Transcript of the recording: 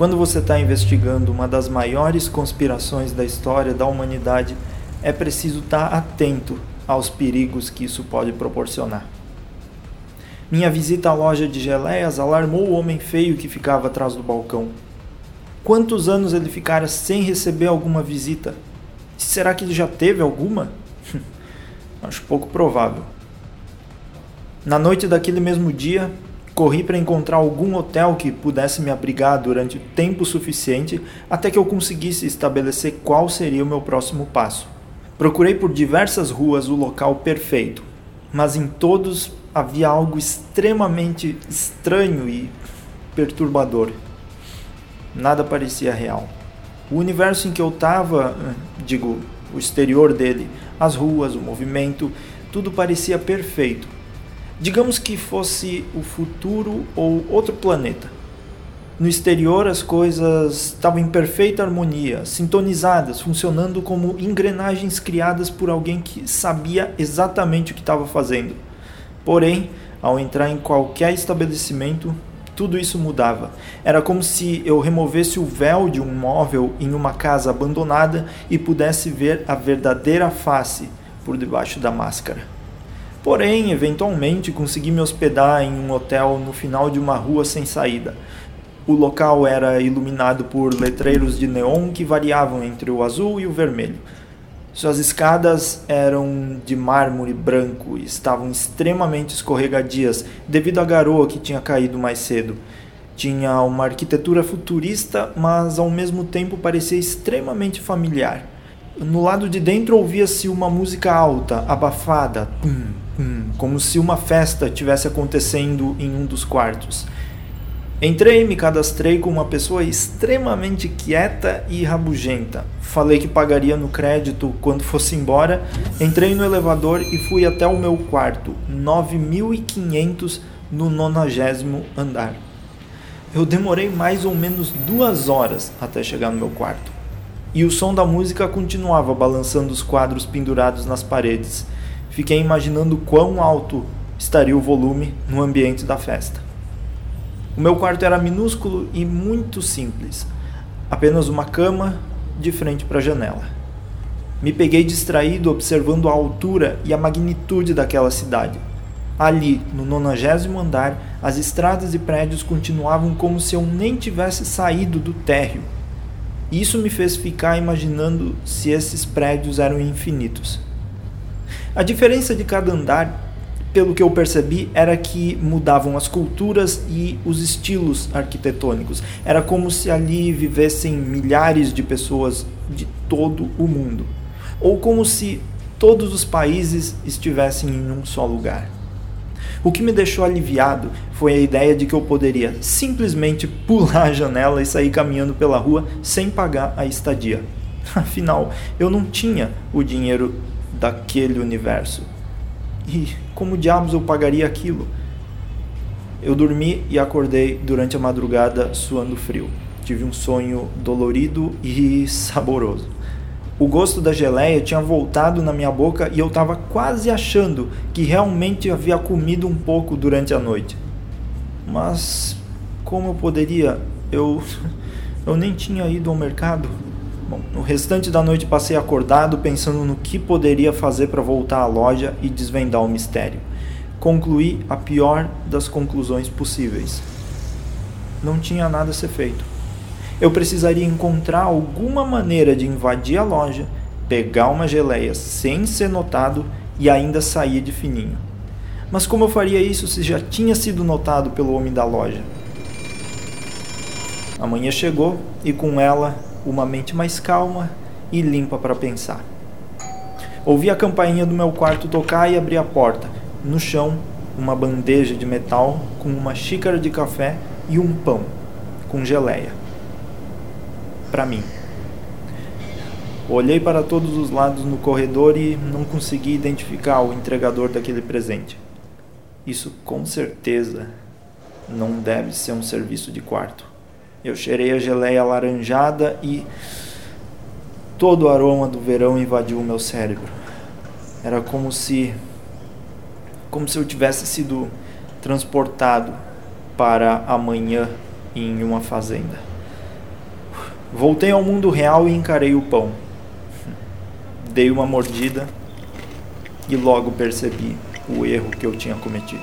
Quando você está investigando uma das maiores conspirações da história da humanidade, é preciso estar tá atento aos perigos que isso pode proporcionar. Minha visita à loja de geleias alarmou o homem feio que ficava atrás do balcão. Quantos anos ele ficara sem receber alguma visita? Será que ele já teve alguma? Acho pouco provável. Na noite daquele mesmo dia, corri para encontrar algum hotel que pudesse me abrigar durante tempo suficiente até que eu conseguisse estabelecer qual seria o meu próximo passo. Procurei por diversas ruas o local perfeito, mas em todos havia algo extremamente estranho e perturbador. Nada parecia real. O universo em que eu estava, digo, o exterior dele, as ruas, o movimento, tudo parecia perfeito. Digamos que fosse o futuro ou outro planeta. No exterior, as coisas estavam em perfeita harmonia, sintonizadas, funcionando como engrenagens criadas por alguém que sabia exatamente o que estava fazendo. Porém, ao entrar em qualquer estabelecimento, tudo isso mudava. Era como se eu removesse o véu de um móvel em uma casa abandonada e pudesse ver a verdadeira face por debaixo da máscara. Porém, eventualmente consegui me hospedar em um hotel no final de uma rua sem saída. O local era iluminado por letreiros de neon que variavam entre o azul e o vermelho. Suas escadas eram de mármore branco e estavam extremamente escorregadias devido à garoa que tinha caído mais cedo. Tinha uma arquitetura futurista, mas ao mesmo tempo parecia extremamente familiar. No lado de dentro ouvia-se uma música alta, abafada, pum, pum, como se uma festa estivesse acontecendo em um dos quartos. Entrei me cadastrei com uma pessoa extremamente quieta e rabugenta. Falei que pagaria no crédito quando fosse embora. Entrei no elevador e fui até o meu quarto, 9500 no nonagésimo andar. Eu demorei mais ou menos duas horas até chegar no meu quarto. E o som da música continuava balançando os quadros pendurados nas paredes. Fiquei imaginando quão alto estaria o volume no ambiente da festa. O meu quarto era minúsculo e muito simples, apenas uma cama de frente para a janela. Me peguei distraído observando a altura e a magnitude daquela cidade. Ali, no nonagésimo andar, as estradas e prédios continuavam como se eu nem tivesse saído do térreo. Isso me fez ficar imaginando se esses prédios eram infinitos. A diferença de cada andar pelo que eu percebi, era que mudavam as culturas e os estilos arquitetônicos. Era como se ali vivessem milhares de pessoas de todo o mundo. Ou como se todos os países estivessem em um só lugar. O que me deixou aliviado foi a ideia de que eu poderia simplesmente pular a janela e sair caminhando pela rua sem pagar a estadia. Afinal, eu não tinha o dinheiro daquele universo. E como diabos eu pagaria aquilo? Eu dormi e acordei durante a madrugada suando frio. Tive um sonho dolorido e saboroso. O gosto da geleia tinha voltado na minha boca e eu estava quase achando que realmente havia comido um pouco durante a noite. Mas como eu poderia? Eu eu nem tinha ido ao mercado. Bom, no restante da noite passei acordado pensando no que poderia fazer para voltar à loja e desvendar o mistério. Concluí a pior das conclusões possíveis. Não tinha nada a ser feito. Eu precisaria encontrar alguma maneira de invadir a loja, pegar uma geleia sem ser notado e ainda sair de fininho. Mas como eu faria isso se já tinha sido notado pelo homem da loja? A manhã chegou e com ela uma mente mais calma e limpa para pensar. Ouvi a campainha do meu quarto tocar e abri a porta. No chão, uma bandeja de metal com uma xícara de café e um pão com geleia. Para mim. Olhei para todos os lados no corredor e não consegui identificar o entregador daquele presente. Isso com certeza não deve ser um serviço de quarto. Eu cheirei a geleia alaranjada e todo o aroma do verão invadiu o meu cérebro. Era como se como se eu tivesse sido transportado para amanhã em uma fazenda. Voltei ao mundo real e encarei o pão. Dei uma mordida e logo percebi o erro que eu tinha cometido.